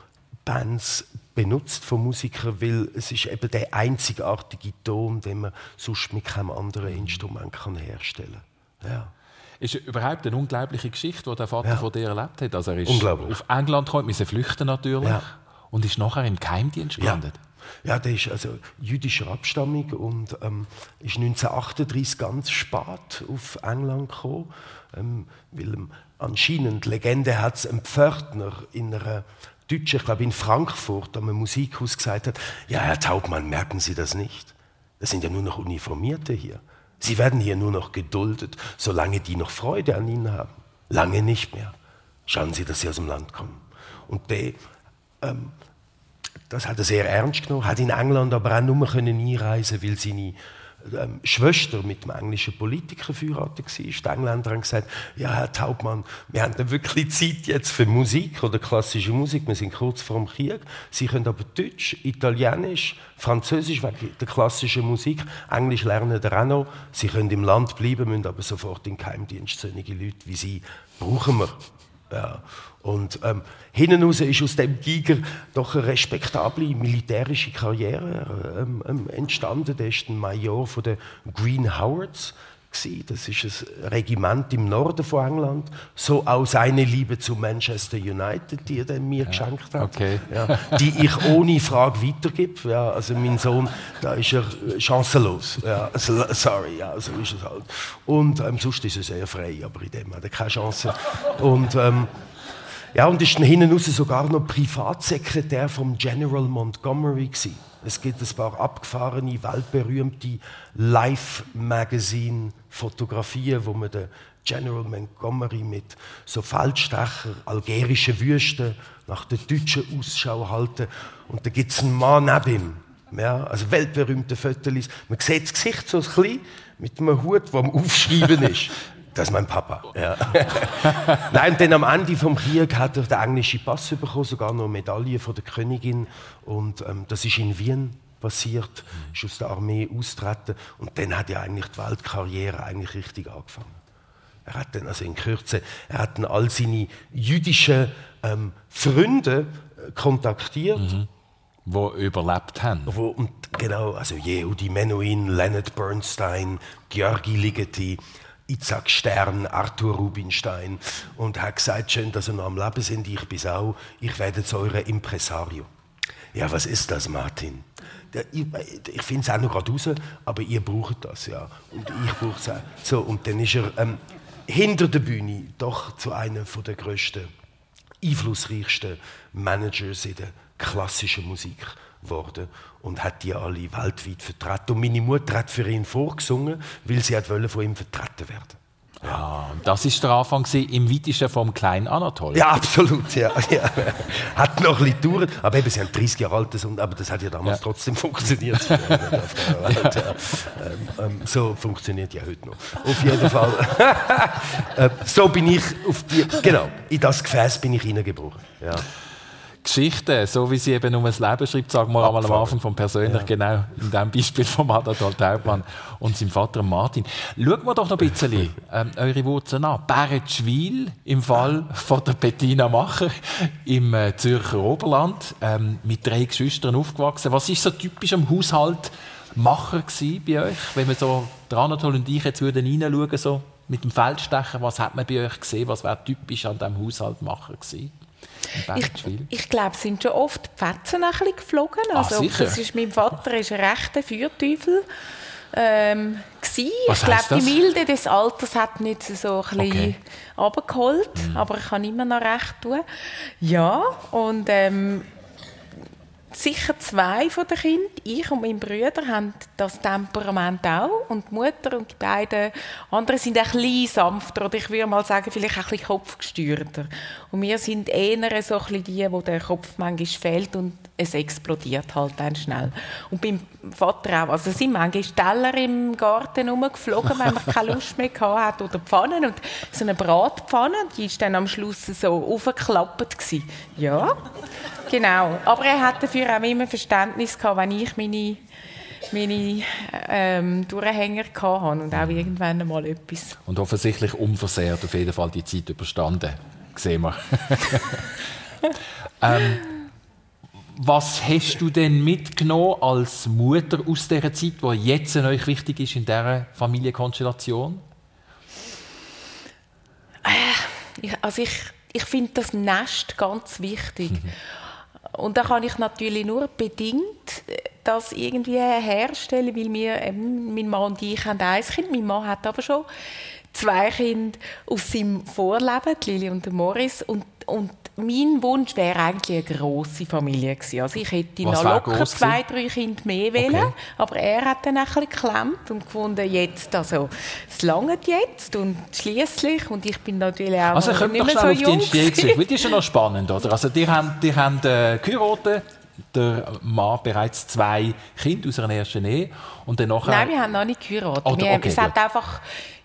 Bands benutzt von Musikern, weil es ist eben der einzigartige Ton, den man sonst mit keinem anderen Instrument kann herstellen kann. Ja. Ist überhaupt eine unglaubliche Geschichte, die der Vater ja. von dir erlebt hat. Also er ist auf England gekommen, musste flüchten natürlich ja. und ist nachher im Geheimdienst gelandet. Ja. Ja, der ist also jüdischer Abstammung und ähm, ist 1938 ganz spät auf England gekommen, ähm, weil ähm, anscheinend Legende hat es ein Pförtner in einer deutschen, ich glaube in Frankfurt, am Musikhaus gesagt hat: Ja, Herr Taubmann, merken Sie das nicht? Das sind ja nur noch Uniformierte hier. Sie werden hier nur noch geduldet, solange die noch Freude an Ihnen haben. Lange nicht mehr. Schauen Sie, dass Sie aus dem Land kommen. Und der ähm, das hat er sehr ernst genommen, hat in England aber auch nur können einreisen weil seine ähm, Schwester mit einem englischen Politiker verheiratet war. Die Engländer haben gesagt, ja, Herr Taubmann, wir haben nicht wirklich Zeit jetzt für Musik oder klassische Musik, wir sind kurz vor dem Krieg. Sie können aber Deutsch, Italienisch, Französisch wegen der klassischen Musik, Englisch lernen Sie auch noch. Sie können im Land bleiben, müssen aber sofort in Geheimdienst. Solche Leute wie Sie brauchen wir. Ja. Und ähm, hinten raus ist aus dem Giger doch eine respektable militärische Karriere ähm, ähm, entstanden. Der ist ein Major von den Green Howards. Das ist ein Regiment im Norden von England. So auch seine Liebe zu Manchester United, die er mir ja, geschenkt hat. Okay. Ja, die ich ohne Frage weitergebe. Ja, also mein Sohn, da ist er chancenlos. Ja, sorry, ja, so ist es halt. Und ähm, sonst ist er sehr frei, aber in dem hat er keine Chance. Und ähm, ja, und ist dann hinten raus sogar noch Privatsekretär vom General Montgomery gewesen. Es gibt ein paar abgefahrene, weltberühmte Live-Magazine-Fotografien, wo man den General Montgomery mit so Feldstecher, algerischen Wüsten nach der deutschen Ausschau halten. Und da gibt es einen Mann neben ihm. Ja, also weltberühmte Fotos. Man sieht das Gesicht so ein bisschen mit einem Hut, der am Aufschreiben ist. Das ist mein Papa. Ja. Nein, denn am Ende vom Krieg hat er den englischen Pass bekommen, sogar noch eine Medaille von der Königin. Und ähm, das ist in Wien passiert, ist aus der Armee austreten und dann hat ja eigentlich die Weltkarriere eigentlich richtig angefangen. Er hat dann also in Kürze, er hat dann all seine jüdischen ähm, Freunde äh, kontaktiert. Mhm. Wo überlebt haben. Wo, und genau, also Yehudi Menuhin, Leonard Bernstein, Georgi Ligeti, Isaac Stern, Arthur Rubinstein und hat gesagt, schön, dass Sie noch am Leben sind, ich bin auch, ich werde zu eurem Impresario. Ja, was ist das, Martin? ich, ich finde es auch noch gerade raus, aber ihr braucht das, ja. Und ich brauche es auch. So, und dann ist er ähm, hinter der Bühne doch zu einem der grössten, einflussreichsten Managers in der klassischen Musik geworden und hat die alle weltweit vertreten. Und meine Mutter hat für ihn vorgesungen, weil sie wollte von ihm vertreten werden. Ja, das ist der Anfang im weitesten vom kleinen Anatol. Ja, absolut. Ja, ja. Hat noch ein bisschen gedauert, aber eben, sie haben 30 Jahre alt, aber das hat ja damals ja. trotzdem funktioniert. ja. ähm, ähm, so funktioniert ja heute noch. Auf jeden Fall. äh, so bin ich auf die, genau, in das Gefäß bin ich hineingebrochen. Ja. Geschichten, so wie sie eben um das Leben schreibt, sagen wir einmal am Anfang von persönlich, ja. genau in dem Beispiel von Adadol Taubmann und seinem Vater Martin. Schauen wir doch noch ein bisschen ähm, eure Wurzeln an. Bäretschwil im Fall von der Bettina Macher im äh, Zürcher Oberland, ähm, mit drei Geschwistern aufgewachsen. Was ist so typisch am Haushalt Macher bei euch, wenn wir so dran und ich jetzt würden reinschauen, so mit dem Feldstecher, was hat man bei euch gesehen, was wäre typisch an diesem Haushalt Macher gewesen? Ich, ich glaube, es sind schon oft die Fetzen ein bisschen geflogen. Also, Ach, sicher? Das ist, mein Vater ist ein rechter Feuerteufel. Ähm, ich glaube, die Milde des Alters hat nicht so ein bisschen okay. Mhm. aber ich kann immer noch recht tun. Ja, und ähm, sicher zwei von den Kindern, ich und mein Bruder, haben das Temperament auch. Und die Mutter und die beiden anderen sind ein bisschen sanfter oder ich würde mal sagen, vielleicht ein bisschen kopfgesteuerter. Und wir sind eher so ein die, wo der Kopf manchmal fehlt und es explodiert halt dann schnell. Und beim Vater auch. Also sind manchmal Teller im Garten rumgeflogen, wenn man keine Lust mehr hatte oder Pfannen. Und so eine Bratpfanne, die ist dann am Schluss so aufgeklappt gewesen. Ja, genau. Aber er hat dafür auch immer Verständnis gehabt, wenn ich meine meine ähm, Durchhänger hatte und auch irgendwann mal etwas. Und offensichtlich unversehrt auf jeden Fall die Zeit überstanden, sehen wir. ähm, Was hast du denn mitgenommen als Mutter aus dieser Zeit, die jetzt euch wichtig ist in dieser Familienkonstellation? Ich, also ich, ich finde das Nest ganz wichtig. Und da kann ich natürlich nur bedingt das irgendwie herstellen, weil wir, eben, mein Mann und ich haben ein Kind, mein Mann hat aber schon zwei Kinder aus seinem Vorleben, die Lili und der Morris. Und, und mein Wunsch wäre eigentlich eine grosse Familie gewesen. Also ich hätte Was noch locker zwei, drei Kinder mehr Okay. wollen. Aber er hat dann ein bisschen geklemmt und gefunden, jetzt, also, es langt jetzt und schließlich und ich bin natürlich auch Also nicht doch mehr so auf jung Entstehung gewesen. zurück, weil die ist ja noch spannend, oder? Also die haben, die haben äh, geheiratet, der Mann bereits zwei Kinder aus einer ersten Ehe und dann nachher... Nein, wir haben noch nicht geheiratet. Wir, okay, es hat gut. einfach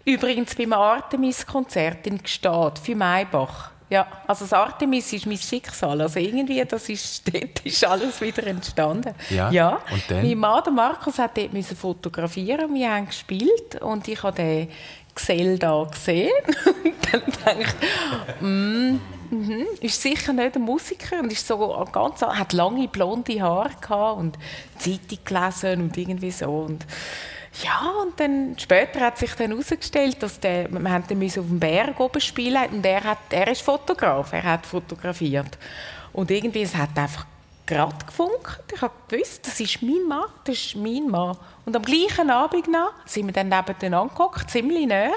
übrigens beim Artemis-Konzert in Gstaad für Maybach. Ja, also das Artemis ist mein Schicksal. Also irgendwie, das ist, dort ist alles wieder entstanden. Ja, und dann? Mein Mann, der Markus, hat dort müssen fotografieren. Wir haben gespielt und ich habe den Gesell da gesehen. und dann dachte ich, mm, mhm, ist sicher nicht ein Musiker und ist so ganz, hat lange blonde Haare gehabt und Zeitung gelesen und irgendwie so und ja, und dann später hat sich dann herausgestellt, dass der, wir haben müssen auf dem Berg oben spielen und er, hat, er ist Fotograf, er hat fotografiert. Und irgendwie, es hat einfach gerade gefunkt. Ich habe gewusst, das ist mein Mann, das ist mein Mann. Und am gleichen Abend noch sind wir dann nebeneinander angeguckt, ziemlich nah.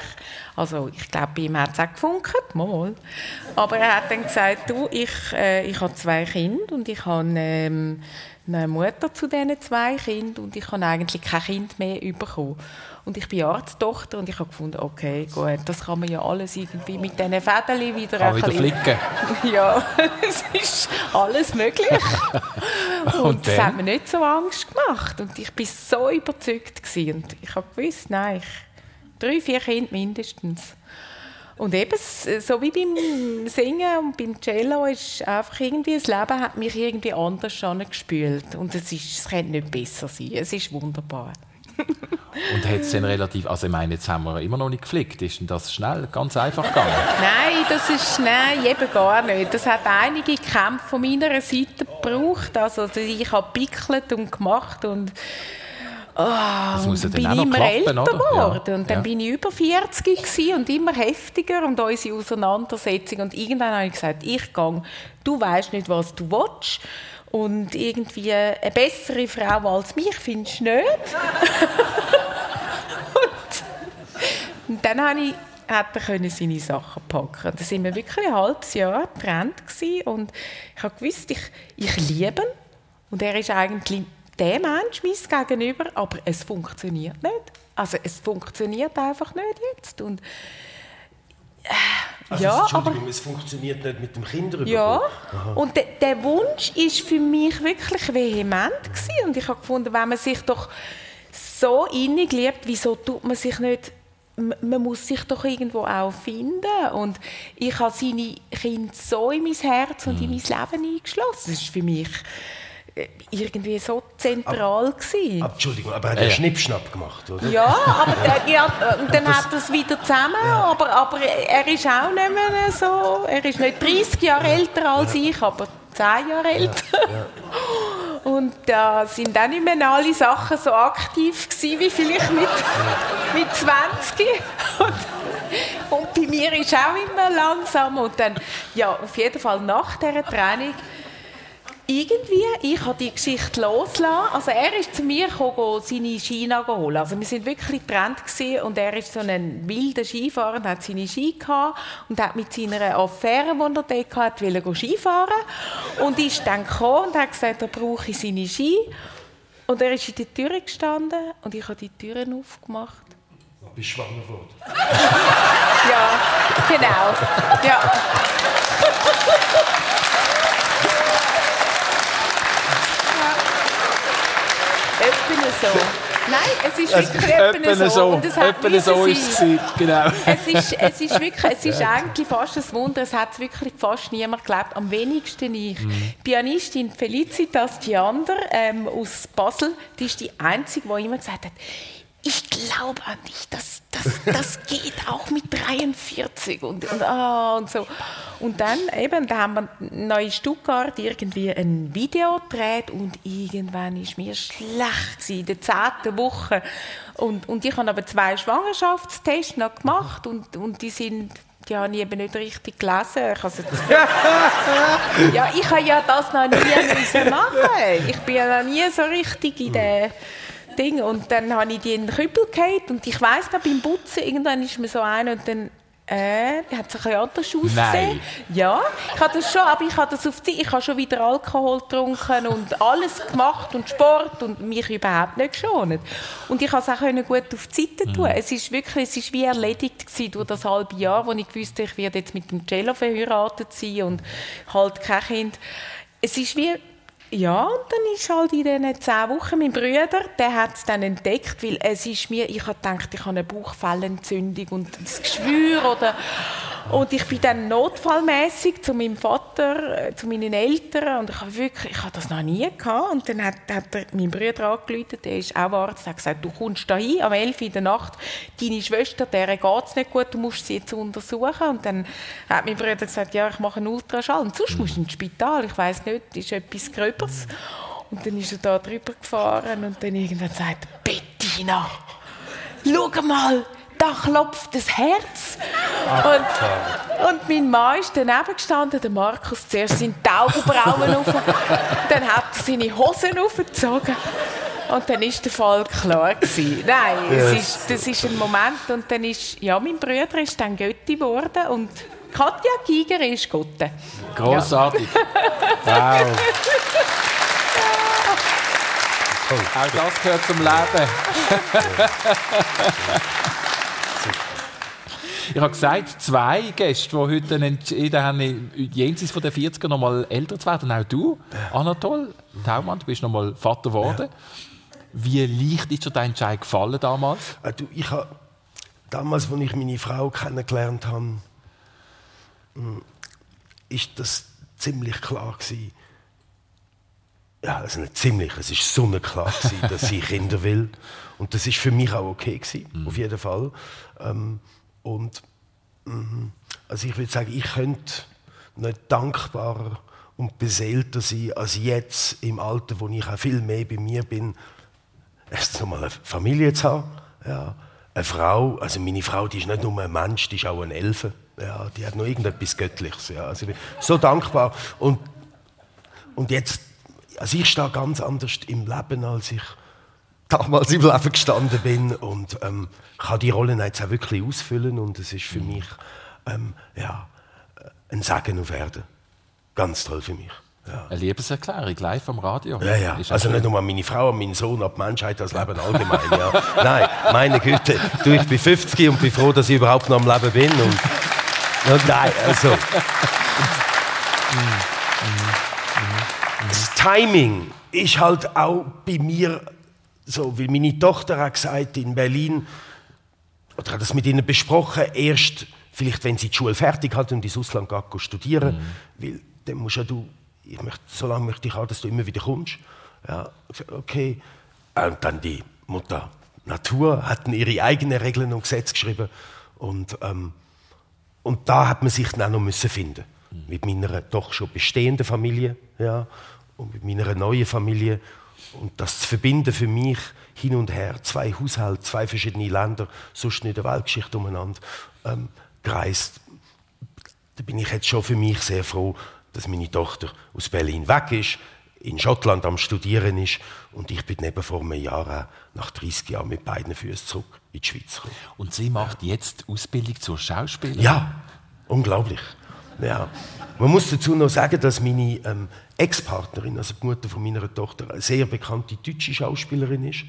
Also ich glaube, bei ihm hat es auch gefunkt, mal. Aber er hat dann gesagt, du, ich, äh, ich habe zwei Kinder und ich habe ähm, eine Mutter zu diesen zwei Kindern und ich habe eigentlich kein Kind mehr bekommen. Und ich bin Arzttochter und ich habe gefunden, okay, gut, das kann man ja alles irgendwie mit diesen Fäden wieder Kann wieder flicken. ja, es ist alles möglich. Und, Und das hat mir nicht so Angst gemacht. Und ich war so überzeugt. Gewesen. Und ich habe gewusst, nein, ich, drei, vier Kinder mindestens. Und eben, so wie beim Singen und beim Cello, ist einfach irgendwie, das Leben hat mich irgendwie anders gespült. Und es, ist, es könnte nicht besser sein. Es ist wunderbar. Und hat es dann relativ... Also ich meine, jetzt haben wir immer noch nicht geflickt. Ist denn das schnell, ganz einfach gegangen? Nein, das ist nein, eben gar nicht. Das hat einige Kämpfe von meiner Seite gebraucht. Also ich habe pickelt und gemacht und Ah, Das muss ja und dann bin auch immer klappen, älter oder? Ja, geworden. Und dann ja. bin ich über 40 gewesen und immer heftiger und unsere Auseinandersetzung. Und irgendwann habe ich gesagt, ich gehe, du weißt nicht, was du willst. Und irgendwie eine bessere Frau als mich findest du nicht. Und dann habe ich, hat er können seine Sachen packen. Da sind wir wirklich ein halbes Jahr getrennt und ich habe gewusst, ich, ich liebe ihn und er ist eigentlich der Mensch mein Gegenüber, aber es funktioniert nicht. Also es funktioniert einfach nicht jetzt und Also, ja, Entschuldigung, es funktioniert nicht mit dem Kinderübergang. ja, und de, der Wunsch ist für mich wirklich vehement gewesen. und ich habe gefunden, wenn man sich doch so innig liebt, wieso tut man sich nicht man muss sich doch irgendwo auch finden und ich habe seine Kinder so in mein Herz und in mein Leben eingeschlossen. Das ist für mich äh, irgendwie so zentral gewesen. Aber, Entschuldigung, aber er hat Ja, ja ja. Schnippschnapp gemacht, oder? Ja, aber der, ja, und dann hat er es wieder zusammen, aber, aber er ist auch nicht mehr so, er ist nicht 30 Jahre älter als ich, aber 10 Jahre älter. Und da sind dann nicht mehr alle Sachen so aktiv gewesen, wie vielleicht mit, mit 20. Und, und bei mir ist auch immer langsam. Und dann, ja, auf jeden Fall nach dieser Training irgendwie, ich habe die Geschichte losgelassen. Also er ist zu mir gekommen, seine Ski holen. Also wir sind wirklich getrennt gewesen und er ist so ein wilder Skifahrer und hat seine Ski gehabt und hat mit seiner Affäre, die er dort hatte, wollte Skifahren und ist dann gekommen und hat gesagt, er brauche seine Ski. Und er ist in der Tür gestanden und ich habe die Türen aufgemacht. Du bist schwanger geworden. Ja, genau. Ja. Etwa so. Nein, es ist wirklich etwa so. Und es hat Etwa so ist es. gewesen, Genau. Es ist, es ist wirklich, es ist eigentlich fast ein Wunder. Es hat wirklich fast niemand geglaubt, am wenigsten ich. Pianistin Felicitas Giander ähm, aus Basel, die ist die einzige, die immer gesagt hat, ich glaube an dich, das, das, das geht auch mit 43 und, und, ah, und so. Und dann eben, da haben wir in Stuttgart irgendwie ein Video gedreht und irgendwann ist mir schlecht gewesen, in der zehnten Woche. Und, und ich habe aber zwei Schwangerschaftstests noch gemacht und, und die sind die habe ich eben nicht richtig gelesen. Ich also ja, ich habe ja das noch nie müssen machen. Ich bin ja noch nie so richtig in der Ding. Und dann habe ich die in den Kübel gehabt und ich weiss noch, beim Putzen, irgendwann ist mir so einer und dann äh, hat sich ein anders ausgesehen. Ja, ich habe das schon, aber ich habe das auf die, ich habe schon wieder Alkohol getrunken und alles gemacht und Sport und mich überhaupt nicht geschont. Und ich konnte es auch gut auf die Seite tun. Es ist wirklich, es ist wie erledigt gewesen durch das halbe Jahr, wo ich wusste, ich werde jetzt mit dem Cello verheiratet sein und halt kein Kind. Es ist wie ja, und dann ist halt in diesen zehn Wochen mein Bruder, der hat es dann entdeckt, weil es ist mir, ich habe gedacht, ich habe eine Bauchfellentzündung und das Geschwür oder und ich bin dann notfallmäßig zu meinem Vater, äh, zu meinen Eltern und ich habe wirklich, ich habe das noch nie gehabt. Und dann hat, hat er, mein Bruder angerufen, der ist auch Arzt, hat gesagt, du kommst da hin am 11 in der Nacht, deine Schwester, der geht es nicht gut, du musst sie jetzt untersuchen. Und dann hat mein Bruder gesagt, ja, ich mache einen Ultraschall. Und sonst musst du ins Spital, ich weiß nicht, ist etwas Gröbers. Und dann ist er da drüber gefahren und dann irgendwann sagt Bettina, schau mal, da klopft das Herz. Und, und mein Mann ist daneben gestanden, der Markus, zuerst sind die Augenbrauen auf, dann hat er seine Hosen aufgezogen. Und dann ist der Fall klar gewesen. Nein, es ist, das ist ein Moment und dann ist, ja, mein Bruder ist dann Götti geworden und Katja Giger ist Gotte. Grossartig. Ja. Wow. Auch das gehört zum Leben. Ich habe gesagt, zwei Gäste, die heute entschieden haben, jenseits von der 40er noch mal älter zu werden. Auch du, Anatol Taumann, du bist noch mal Vater geworden. Ja. Wie leicht ist dir dein Entscheid gefallen damals? Äh, du, ich habe damals, als ich meine Frau kennengelernt habe, ist das ziemlich klar gewesen. Ja, also nicht ziemlich, es ist sonnenklar gewesen, dass ich Kinder will. Und das ist für mich auch okay gewesen, mhm. auf jeden Fall. Ähm, und mh, also ich würde sagen, ich könnte nicht dankbarer und beseelter sein als jetzt im Alter, wo ich auch viel mehr bei mir bin, erst einmal eine Familie zu haben, ja, eine Frau, also meine Frau, die ist nicht nur ein Mensch, die ist auch ein Elfe, ja, die hat noch irgendetwas Göttliches, ja, also ich bin so dankbar und und jetzt, also ich stehe ganz anders im Leben, als ich damals im Leben gestanden bin und ähm, kann die Rolle jetzt auch wirklich ausfüllen und es ist für mich ähm, ja, ein Segen auf Erden. Ganz toll für mich. Ja. Eine Liebeserklärung live am Radio. Ja, ja. Also nicht nur an meine Frau, an meinen Sohn, an die Menschheit, das Leben allgemein. ja. Nein, meine Güte. Du, ich bin 50 und bin froh, dass ich überhaupt noch am Leben bin. Und nein, also. Das Timing ist halt auch bei mir so, weil meine Tochter hat gesagt in Berlin, oder hat das mit ihnen besprochen, erst vielleicht, wenn sie die Schule fertig hat und ins Ausland geht, studieren, mhm. weil dann musst ja du, ich möchte, so lange möchte ich auch, dass du immer wieder kommst. Ja, okay. Und dann die Mutter Natur hatten ihre eigenen Regeln und Gesetze geschrieben und ähm, und da hat man sich dann auch noch müssen finden. Mit meiner doch schon bestehenden Familie, ja, und mit meiner neuen Familie. Und das zu verbinden für mich hin und her, zwei Haushalte, zwei verschiedene Länder, sonst nicht der Weltgeschichte umeinander ähm, gereist, da bin ich jetzt schon für mich sehr froh, dass meine Tochter aus Berlin weg ist, in Schottland am Studieren ist. Und ich bin eben vor einem Jahr nach 30 Jahren mit beiden Füßen zurück in die Schweiz gekommen. Und sie macht jetzt Ausbildung zur Schauspielerin? Ja, unglaublich. Ja. Man muss dazu noch sagen, dass meine ähm, Ex-Partnerin, also die Mutter von meiner Tochter, eine sehr bekannte deutsche Schauspielerin ist.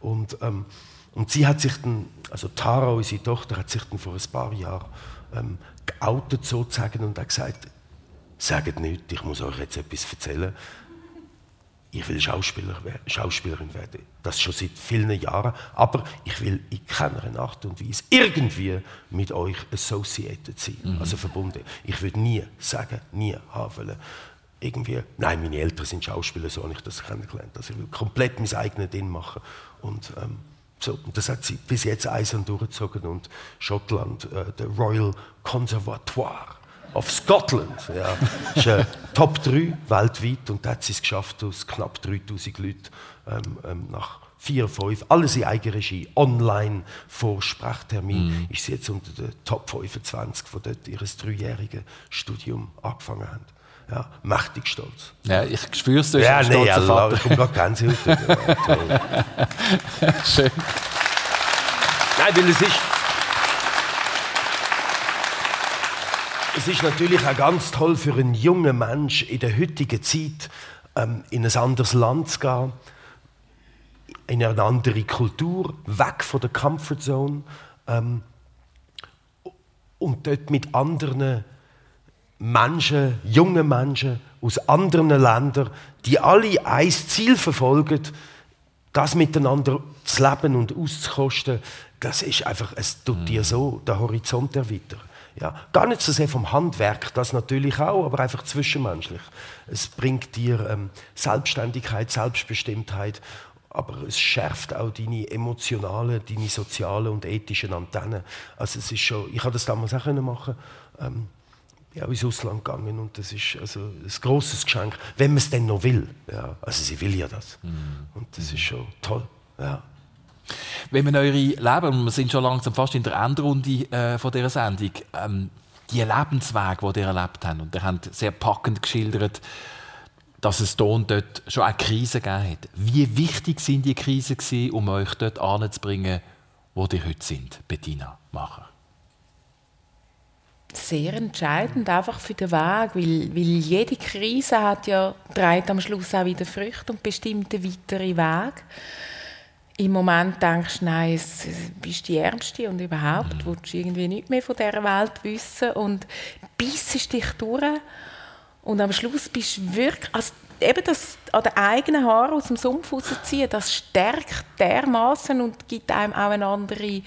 Und, ähm, und sie hat sich dann, also Tara, unsere Tochter, hat sich dann vor ein paar Jahren ähm, geoutet sozusagen und hat gesagt, sagt nichts, ich muss euch jetzt etwas erzählen ich will Schauspieler, Schauspielerin werden. Das schon seit vielen Jahren. Aber ich will in keiner Art und Weise irgendwie mit euch associated sein, mhm. also verbunden. Ich würde nie sagen, nie haben wollen, irgendwie, nein, meine Eltern sind Schauspieler, so habe ich das kennengelernt. Also ich will komplett mein eigenes Ding machen. Und, ähm, so, und das hat sie bis jetzt eisern durchgezogen und Schottland, äh, der Royal Conservatoire of Scotland. Ja. Das ist äh, Top 3 weltweit und da hat sie es geschafft, aus knapp 3000 Leuten ähm, ähm, nach vier, fünf, alles in Eigenregie, online Vorsprechtermin, mm. ist sie jetzt unter den Top 25, die dort ihr dreijähriges Studium angefangen haben. Ja, mächtig stolz. Ja, ich spüre es, du ja, ein nee, also, Vater. Ich komme gerade Gänsehaut. Schön. Nein, weil es ist... Es ist natürlich auch ganz toll für einen jungen Mensch in der heutigen Zeit, ähm, in ein anderes Land zu gehen, in eine andere Kultur, weg von der Comfortzone ähm, und dort mit anderen Menschen, jungen Menschen aus anderen Ländern, die alle ein Ziel verfolgen, das miteinander zu leben und auszukosten, das ist einfach, es tut dir so den Horizont erweitern. Ja, gar nicht so sehr vom Handwerk, das natürlich auch, aber einfach zwischenmenschlich. Es bringt dir ähm, Selbstständigkeit, Selbstbestimmtheit, aber es schärft auch deine emotionalen, deine sozialen und ethischen Antennen. Also es ist schon, ich habe das damals auch machen. Ähm, ja, ins Ausland gegangen und das ist also ein großes Geschenk, wenn man es denn noch will. Ja, also sie will ja das mhm. und das ist schon toll. Ja. Wenn man eure Leben, wir sind schon langsam fast in der Endrunde äh, von dieser Sendung, ähm, die Lebenswege, die ihr erlebt habt, und ihr habt sehr packend geschildert, dass es hier und dort schon eine Krise gegeben hat. Wie wichtig sind die Krisen gewesen, um euch dort anzubringen, wo ihr heute sind, Bettina Macher? Sehr entscheidend einfach für den Weg, weil, weil jede Krise hat ja trägt am Schluss auch wieder Früchte und bestimmt einen weiteren Weg im Moment denkst du, nein, es, bist die Ärmste und überhaupt willst du irgendwie nicht mehr von dieser Welt wissen und bissest dich durch und am Schluss bist du wirklich, also eben das an den eigenen Haaren aus dem Sumpf rausziehen, das stärkt dermaßen und gibt einem auch eine andere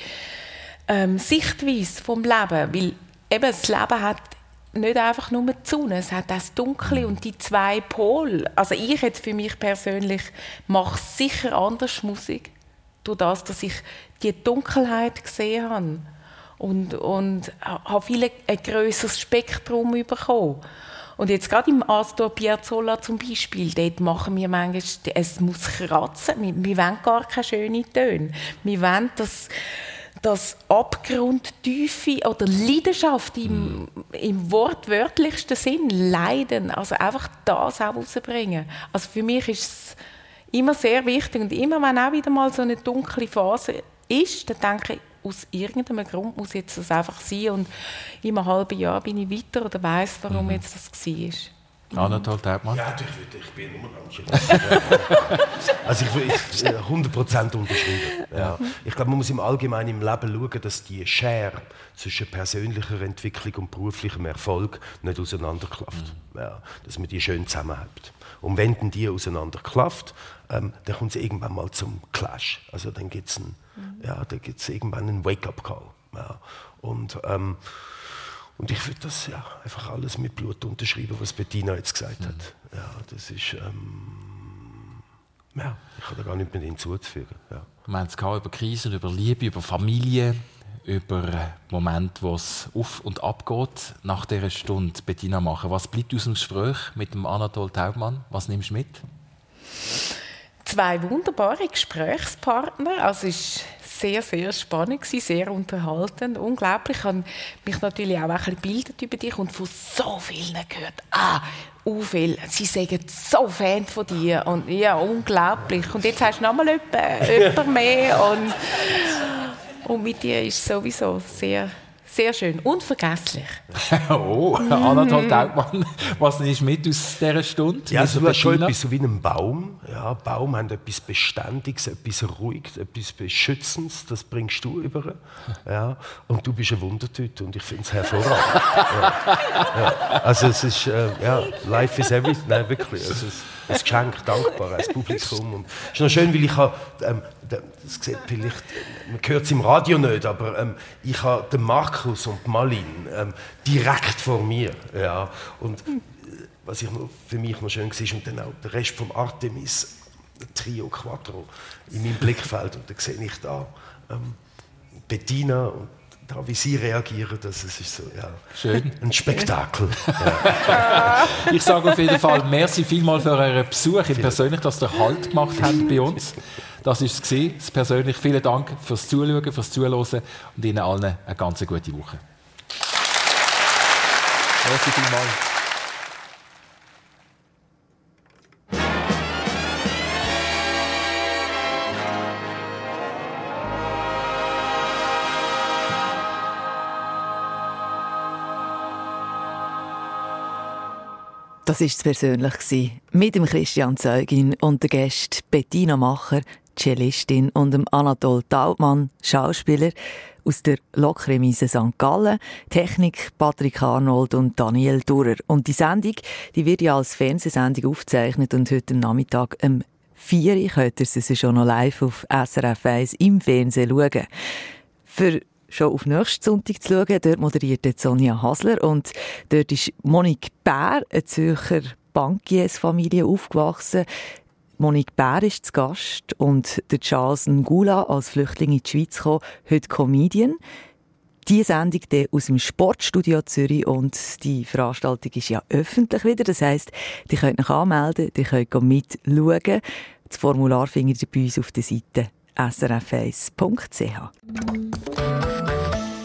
ähm, Sichtweise vom Leben, weil eben das Leben hat nicht einfach nur die Sonne, es hat das Dunkle und die zwei Pole. Also ich jetzt für mich persönlich mache sicher anders Musik durch das, dass ich die Dunkelheit gesehen habe und, und habe viel ein grösseres Spektrum bekommen. Und jetzt gerade im Astor Piazzolla zum Beispiel, dort machen wir manchmal, es muss kratzen, wir, wir wollen gar keine schönen Töne. Wir wollen, dass das Abgrundtiefe oder Leidenschaft im, im wortwörtlichsten Sinn, Leiden, also einfach das auch rausbringen. Also für mich ist es immer sehr wichtig. Und immer, wenn auch wieder mal so eine dunkle Phase ist, dann denke ich, aus irgendeinem Grund muss jetzt das einfach sein. Und in einem halben Jahr bin ich weiter oder weiß, warum mhm. jetzt das war. Anatol Taubmann? Ja, ich, ich bin immer ganz Also ich, ich 100% unterschrieben. Ja. Ich glaube, man muss im Allgemeinen im Leben schauen, dass die Schere zwischen persönlicher Entwicklung und beruflichem Erfolg nicht auseinanderklafft. Mhm. Ja, dass man die schön zusammenhält. Und wenn die auseinanderklafft, ähm, dann kommt es irgendwann mal zum Clash. Also dann gibt es mhm. ja, irgendwann einen Wake-up-Call. Ja. Und, ähm, und ich würde das ja, einfach alles mit Blut unterschreiben, was Bettina jetzt gesagt mhm. hat. Ja, das ist... Ähm, ja, ich kann da gar nicht mehr hinzuzufügen. Ja. Wir haben es über Krisen, über Liebe, über Familie, über Momente, wo es auf und ab geht. Nach dieser Stunde, Bettina Machen, was bleibt aus dem Gespräch mit dem Anatol Taubmann? Was nimmst du mit? Zwei wunderbare Gesprächspartner. Also es war sehr, sehr spannend, sehr unterhaltend, unglaublich. Ich habe mich natürlich auch ein bisschen gebildet über dich und von so vielen gehört, ah, uh, viel, sie sagen so Fan von dir und ja, unglaublich. Und jetzt hast du nochmal jemanden mehr und, und mit dir ist es sowieso sehr sehr schön. Unvergesslich. oh, Anatol Taubmann, was nimmst du mit aus dieser Stunde? Ja, also du hast schon etwas so wie ein Baum. Ja, Baum hat etwas Beständiges, etwas Ruhiges, etwas Beschützendes. Das bringst du über. Ja, und du bist eine Wundertüte und ich finde es hervorragend. ja. Ja. Also es ist, äh, ja, life is everything. Nein, wirklich. Also es, ein Geschenk, dankbar als Publikum. Und es ist noch schön, weil ich habe, ähm, das sieht vielleicht, man hört es im Radio nicht, aber ähm, ich habe den Markus und Malin ähm, direkt vor mir. Ja. Und äh, was ich noch, für mich noch schön war, und dann auch der Rest vom Artemis Trio Quattro in meinem Blickfeld. Und da sehe ich da ähm, Bettina und da, wie Sie reagieren, das ist so, ja. Schön. Ein Spektakel. Ich sage auf jeden Fall merci vielmal für euren Besuch im persönlich, dass ihr Halt gemacht habt bei uns. Das war es, persönlich. Vielen Dank fürs Zuschauen, fürs Zuhören und Ihnen allen eine ganz gute Woche. Merci vielmals. Das es persönlich. Mit dem Christian Zeugin und der Gäste Bettina Macher, Cellistin und dem Anatol Taubmann, Schauspieler aus der Lokremise St. Gallen, Technik Patrick Arnold und Daniel Durer. Und die Sendung, die wird ja als Fernsehsendung aufgezeichnet und heute Nachmittag um 4 Uhr könnt ihr sie schon noch live auf SRF 1 im Fernsehen schauen. Für schon auf nächsten Sonntag zu schauen. Dort moderiert Sonja Hasler und dort ist Monique Bär, eine Zürcher Bankiersfamilie, aufgewachsen. Monique Bär ist zu Gast und der Charles Ngula als Flüchtling in die Schweiz gekommen, heute Comedian. Die Sendung aus dem Sportstudio Zürich und die Veranstaltung ist ja öffentlich wieder. Das heisst, die könnt euch anmelden, die könnt mitschauen. Das Formular findet ihr bei uns auf der Seite srf1.ch.